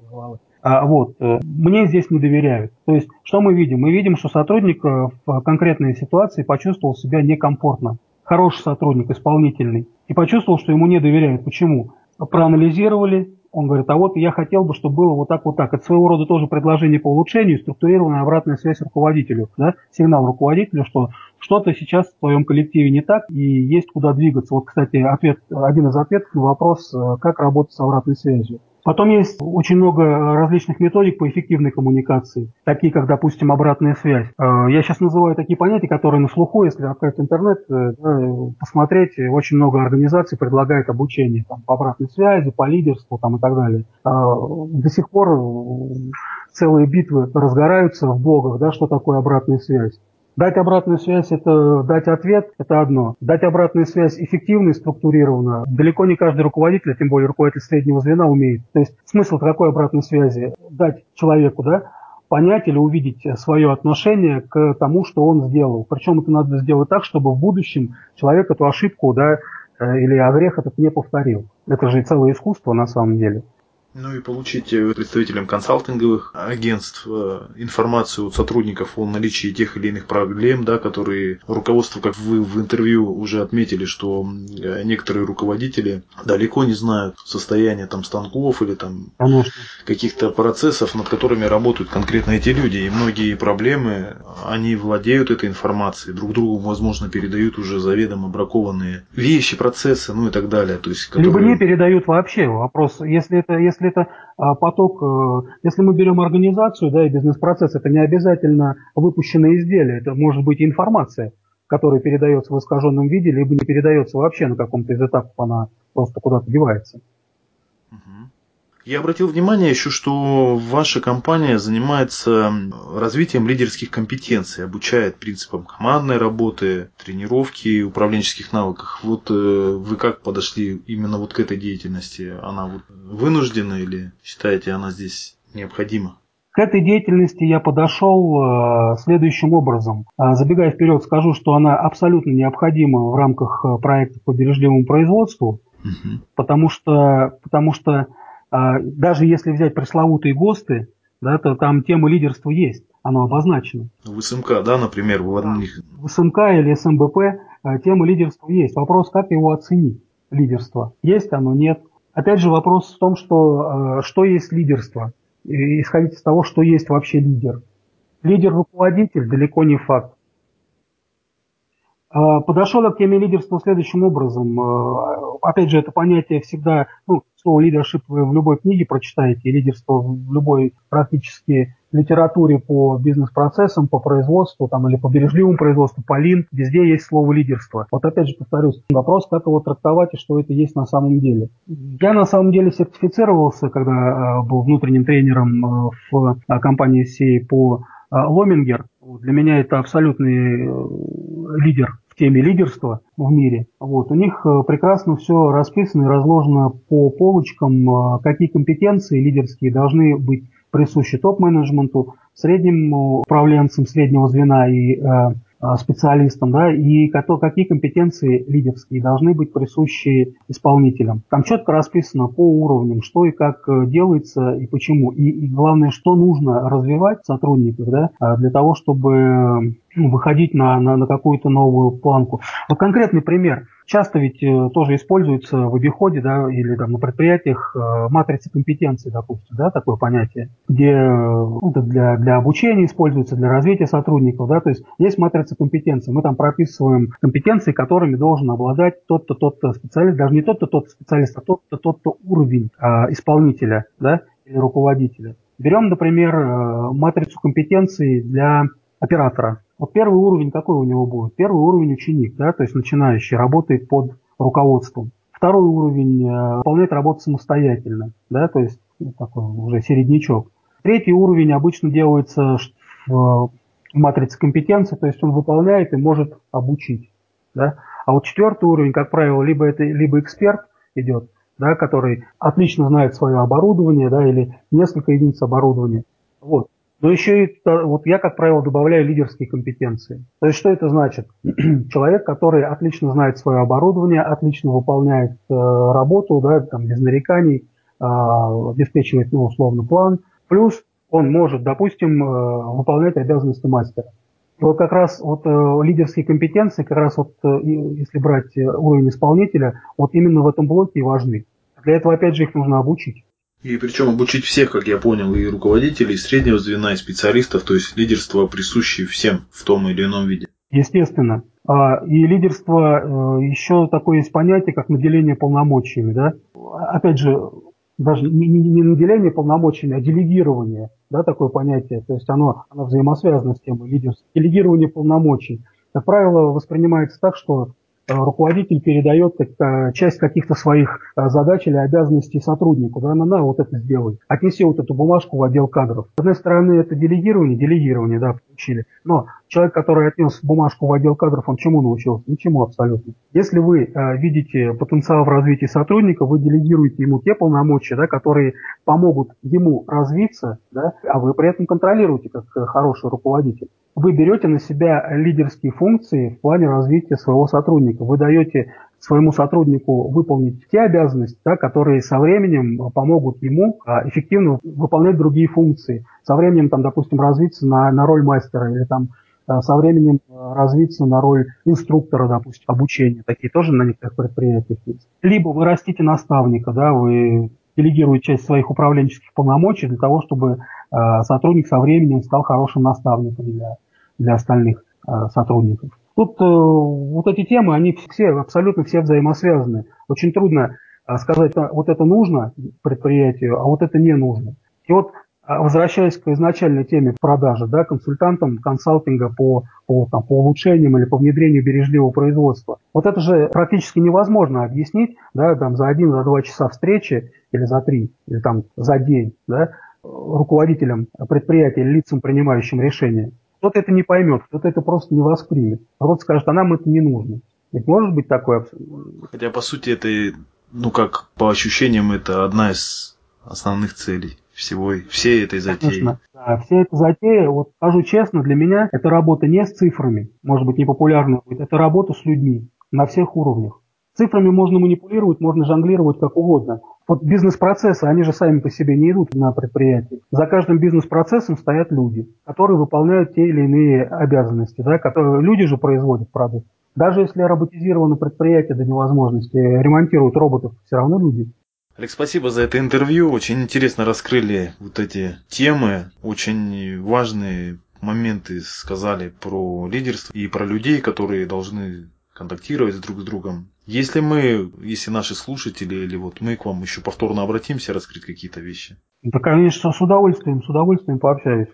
А, вот, э, мне здесь не доверяют. То есть, что мы видим? Мы видим, что сотрудник э, в конкретной ситуации почувствовал себя некомфортно хороший сотрудник, исполнительный, и почувствовал, что ему не доверяют. Почему? Проанализировали, он говорит, а вот я хотел бы, чтобы было вот так, вот так. Это своего рода тоже предложение по улучшению, структурированная обратная связь руководителю, да? сигнал руководителю, что что-то сейчас в твоем коллективе не так и есть куда двигаться. Вот, кстати, ответ, один из ответов на вопрос, э, как работать с обратной связью. Потом есть очень много различных методик по эффективной коммуникации, такие как, допустим, обратная связь. Э, я сейчас называю такие понятия, которые на слуху, если открыть интернет, э, посмотреть, очень много организаций предлагают обучение там, по обратной связи, по лидерству там, и так далее. Э, до сих пор целые битвы разгораются в блогах, да, что такое обратная связь. Дать обратную связь – это дать ответ, это одно. Дать обратную связь эффективно и структурированно далеко не каждый руководитель, тем более руководитель среднего звена умеет. То есть смысл какой обратной связи? Дать человеку, да, понять или увидеть свое отношение к тому, что он сделал. Причем это надо сделать так, чтобы в будущем человек эту ошибку да, э, или огрех этот не повторил. Это же целое искусство на самом деле. Ну и получить э, представителям консалтинговых агентств э, информацию от сотрудников о наличии тех или иных проблем, да, которые руководство, как вы в интервью уже отметили, что э, некоторые руководители далеко не знают состояние там станков или там каких-то процессов, над которыми работают конкретно эти люди. И многие проблемы, они владеют этой информацией, друг другу, возможно, передают уже заведомо бракованные вещи, процессы, ну и так далее. То есть, которые... Либо не передают вообще. Вопрос, если это, если это а, поток, э, если мы берем организацию да, и бизнес-процесс, это не обязательно выпущенное изделие, это может быть информация, которая передается в искаженном виде, либо не передается вообще на каком-то из этапов, она просто куда-то девается. Я обратил внимание еще, что ваша компания занимается развитием лидерских компетенций, обучает принципам командной работы, тренировки, управленческих навыков. Вот э, вы как подошли именно вот к этой деятельности? Она вот вынуждена или считаете, она здесь необходима? К этой деятельности я подошел э, следующим образом. Э, забегая вперед, скажу, что она абсолютно необходима в рамках проекта по бережливому производству, угу. потому что, потому что даже если взять пресловутые ГОСТы, да, то там тема лидерства есть, оно обозначено. В СМК, да, например, в одних... В СМК или СМБП а, тема лидерства есть. Вопрос, как его оценить, лидерство. Есть оно, нет. Опять же, вопрос в том, что, а, что есть лидерство. Исходить из того, что есть вообще лидер. Лидер-руководитель далеко не факт. Подошел я к теме лидерства следующим образом. Опять же, это понятие всегда, ну, слово лидершип вы в любой книге прочитаете, лидерство в любой практически литературе по бизнес-процессам, по производству там, или по бережливому производству, по лин, везде есть слово лидерство. Вот опять же повторюсь, вопрос, как его трактовать и что это есть на самом деле. Я на самом деле сертифицировался, когда э, был внутренним тренером в компании SEA по Ломингер. Для меня это абсолютный лидер теме лидерства в мире. Вот. У них э, прекрасно все расписано и разложено по полочкам, э, какие компетенции лидерские должны быть присущи топ-менеджменту, средним управленцам среднего звена и а, специалистам, да, и какие компетенции лидерские должны быть присущи исполнителям. Там четко расписано по уровням, что и как э, делается и почему. И, и главное, что нужно развивать сотрудников да, а, для того, чтобы выходить на, на, на какую-то новую планку. Вот конкретный пример – Часто ведь э, тоже используется в обиходе, да, или там на предприятиях э, матрица компетенций, допустим, да, такое понятие, где э, ну, для, для обучения используется, для развития сотрудников, да, то есть есть матрица компетенций, мы там прописываем компетенции, которыми должен обладать тот-то, тот-то специалист, даже не тот-то, тот специалист, а тот-то, тот-то уровень а, исполнителя, да, или руководителя. Берем, например, матрицу компетенций для оператора. Вот первый уровень какой у него будет? Первый уровень ученик, да, то есть начинающий, работает под руководством. Второй уровень э, выполняет работу самостоятельно, да, то есть ну, такой уже середнячок. Третий уровень обычно делается в матрице компетенции, то есть он выполняет и может обучить. Да? А вот четвертый уровень, как правило, либо это либо эксперт идет, да, который отлично знает свое оборудование, да, или несколько единиц оборудования. Вот. Но еще и вот я, как правило, добавляю лидерские компетенции. То есть что это значит? Человек, который отлично знает свое оборудование, отлично выполняет э, работу, да, там, без нареканий, э, обеспечивает, ну, условно, план. Плюс он может, допустим, э, выполнять обязанности мастера. И вот как раз вот э, лидерские компетенции, как раз вот э, если брать э, уровень исполнителя, вот именно в этом блоке и важны. Для этого, опять же, их нужно обучить. И причем обучить всех, как я понял, и руководителей, и среднего звена, и специалистов, то есть лидерство присущее всем в том или ином виде. Естественно. А, и лидерство, э, еще такое есть понятие, как наделение полномочиями. Да? Опять же, даже не, не наделение полномочиями, а делегирование, да, такое понятие. То есть оно, оно взаимосвязано с темой лидерства. Делегирование полномочий. Как правило, воспринимается так, что руководитель передает часть каких-то своих задач или обязанностей сотруднику. Да, на, на, вот это сделай. Отнеси вот эту бумажку в отдел кадров. С одной стороны, это делегирование, делегирование, да, получили. Но человек, который отнес бумажку в отдел кадров, он чему научился? Ничему абсолютно. Если вы э, видите потенциал в развитии сотрудника, вы делегируете ему те полномочия, да, которые помогут ему развиться, да, а вы при этом контролируете как э, хороший руководитель. Вы берете на себя лидерские функции в плане развития своего сотрудника. Вы даете своему сотруднику выполнить те обязанности, да, которые со временем помогут ему а, эффективно выполнять другие функции. Со временем, там, допустим, развиться на, на роль мастера или там а, со временем а, развиться на роль инструктора, допустим, обучения. Такие тоже на некоторых предприятиях есть. Либо вы растите наставника, да, вы делегируете часть своих управленческих полномочий для того, чтобы сотрудник со временем стал хорошим наставником для, для остальных э, сотрудников. Тут э, вот эти темы, они все, абсолютно все взаимосвязаны. Очень трудно э, сказать, а, вот это нужно предприятию, а вот это не нужно. И вот возвращаясь к изначальной теме продажи, да, консультантам консалтинга по, по, там, по улучшениям или по внедрению бережливого производства. Вот это же практически невозможно объяснить да, там, за один, за два часа встречи или за три, или там за день да, руководителям предприятия, лицам, принимающим решения. Кто-то это не поймет, кто-то это просто не воспримет. Кто-то скажет, а нам это не нужно. Ведь может быть такое Хотя, по сути, это, ну как, по ощущениям, это одна из основных целей всего, всей этой затеи. Конечно, да, вся эта затея, вот скажу честно, для меня это работа не с цифрами, может быть, непопулярная будет, это работа с людьми на всех уровнях. Цифрами можно манипулировать, можно жонглировать как угодно. Вот бизнес-процессы, они же сами по себе не идут на предприятии. За каждым бизнес-процессом стоят люди, которые выполняют те или иные обязанности. Да, которые, люди же производят продукт. Даже если роботизировано предприятие до невозможности, ремонтируют роботов, все равно люди. Алекс, спасибо за это интервью. Очень интересно раскрыли вот эти темы, очень важные моменты сказали про лидерство и про людей, которые должны контактировать друг с другом. Если мы, если наши слушатели или вот мы к вам еще повторно обратимся, раскрыть какие-то вещи. Да, конечно, с удовольствием, с удовольствием пообщаюсь.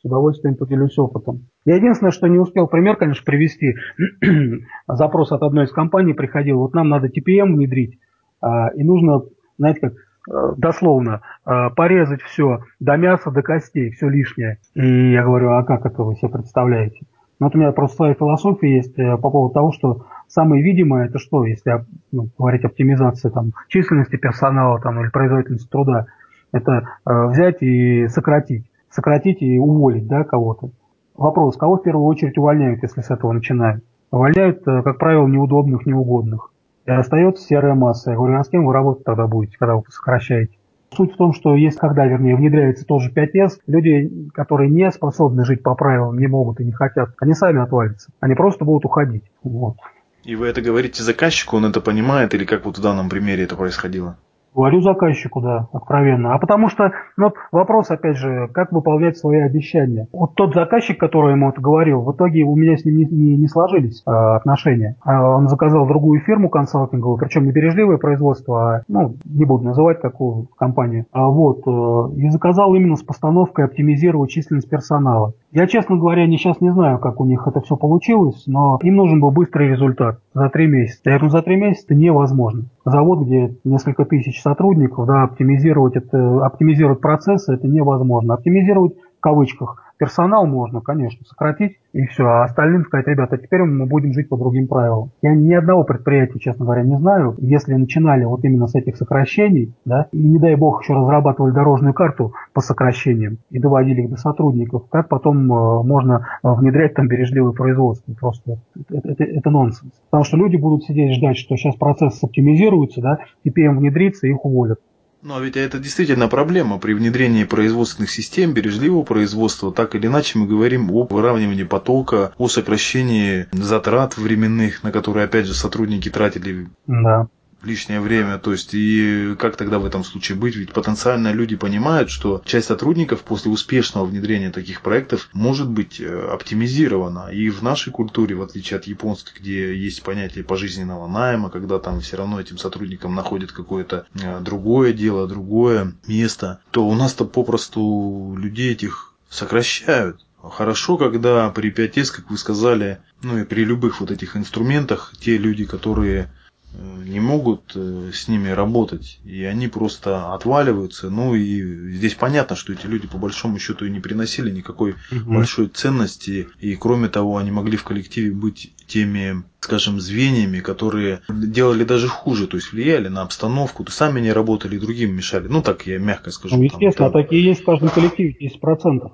С удовольствием поделюсь опытом. Я единственное, что не успел пример, конечно, привести. Запрос от одной из компаний приходил, вот нам надо TPM внедрить, а, и нужно, знаете, как э, дословно, э, порезать все до мяса, до костей, все лишнее. И я говорю, а как это вы себе представляете? Но вот у меня просто своя философия есть э, по поводу того, что самое видимое это что, если ну, говорить оптимизация там, численности персонала там, или производительности труда, это э, взять и сократить. Сократить и уволить да, кого-то. Вопрос, кого в первую очередь увольняют, если с этого начинают? Увольняют, э, как правило, неудобных, неугодных. И остается серая масса. Я говорю, а с кем вы работать тогда будете, когда вы сокращаете? Суть в том, что есть, когда, вернее, внедряется тоже 5С, люди, которые не способны жить по правилам, не могут и не хотят, они сами отвалятся. Они просто будут уходить. Вот. И вы это говорите заказчику, он это понимает, или как вот в данном примере это происходило? Говорю заказчику, да, откровенно. А потому что, ну, вопрос, опять же, как выполнять свои обещания. Вот тот заказчик, который ему это говорил, в итоге у меня с ним не, не, не сложились э, отношения. А он заказал другую фирму консалтинговую, причем не бережливое производство, а, ну, не буду называть такую компанию. А вот, э, и заказал именно с постановкой оптимизировать численность персонала. Я, честно говоря, не, сейчас не знаю, как у них это все получилось, но им нужен был быстрый результат за три месяца. Я говорю, за три месяца невозможно. Завод, где несколько тысяч сотрудников, да, оптимизировать, это, оптимизировать процессы это невозможно. Оптимизировать в кавычках Персонал можно, конечно, сократить и все, а остальным сказать, ребята, теперь мы будем жить по другим правилам. Я ни одного предприятия, честно говоря, не знаю, если начинали вот именно с этих сокращений, да, и не дай бог еще разрабатывали дорожную карту по сокращениям и доводили их до сотрудников, как потом э, можно э, внедрять там бережливое производство, просто это, это, это нонсенс. Потому что люди будут сидеть ждать, что сейчас процесс оптимизируется, да, теперь им внедрится, их уволят. Ну, а ведь это действительно проблема. При внедрении производственных систем, бережливого производства, так или иначе мы говорим о выравнивании потока, о сокращении затрат временных, на которые, опять же, сотрудники тратили да лишнее время. То есть, и как тогда в этом случае быть? Ведь потенциально люди понимают, что часть сотрудников после успешного внедрения таких проектов может быть э, оптимизирована. И в нашей культуре, в отличие от японской, где есть понятие пожизненного найма, когда там все равно этим сотрудникам находят какое-то э, другое дело, другое место, то у нас-то попросту людей этих сокращают Хорошо, когда при 5С, как вы сказали, ну и при любых вот этих инструментах, те люди, которые не могут э, с ними работать, и они просто отваливаются. Ну и здесь понятно, что эти люди по большому счету и не приносили никакой угу. большой ценности, и кроме того, они могли в коллективе быть теми, скажем, звеньями, которые делали даже хуже, то есть влияли на обстановку, то сами не работали, и другим мешали. Ну так я мягко скажу. Ну, естественно, там, такие есть в каждом коллективе, 10%.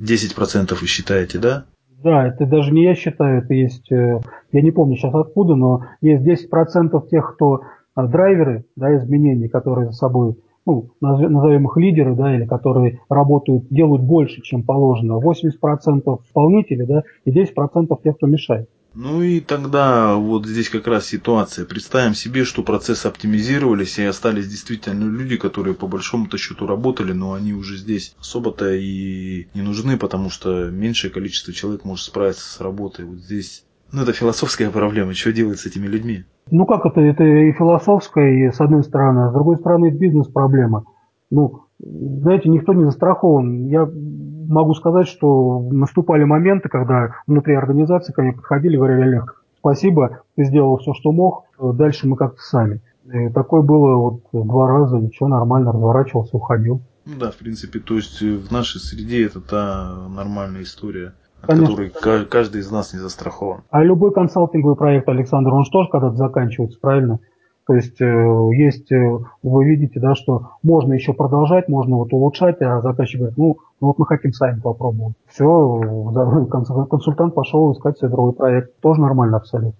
10% вы считаете, да? Да, это даже не я считаю, это есть, э, я не помню сейчас откуда, но есть 10% тех, кто а, драйверы да, изменений, которые за собой, ну, назовем их лидеры, да, или которые работают, делают больше, чем положено. 80% исполнители, да, и 10% тех, кто мешает. Ну и тогда вот здесь как раз ситуация. Представим себе, что процессы оптимизировались и остались действительно люди, которые по большому-то счету работали, но они уже здесь особо-то и не нужны, потому что меньшее количество человек может справиться с работой. Вот здесь ну, это философская проблема. Что делать с этими людьми? Ну, как это? Это и философская, и с одной стороны. А с другой стороны, это бизнес-проблема. Ну, знаете, никто не застрахован. Я могу сказать, что наступали моменты, когда внутри организации ко мне подходили и говорили, Олег, спасибо, ты сделал все, что мог, дальше мы как-то сами. И такое было вот два раза, ничего, нормально, разворачивался, уходил. Ну да, в принципе, то есть в нашей среде это та нормальная история. Конечно. который каждый из нас не застрахован. А любой консалтинговый проект, Александр, он же тоже когда-то заканчивается, правильно? То есть э, есть, э, вы видите, да, что можно еще продолжать, можно вот улучшать, а заказчик говорит, ну, ну вот мы хотим сами попробовать. Все, консультант пошел искать себе другой проект. Тоже нормально абсолютно.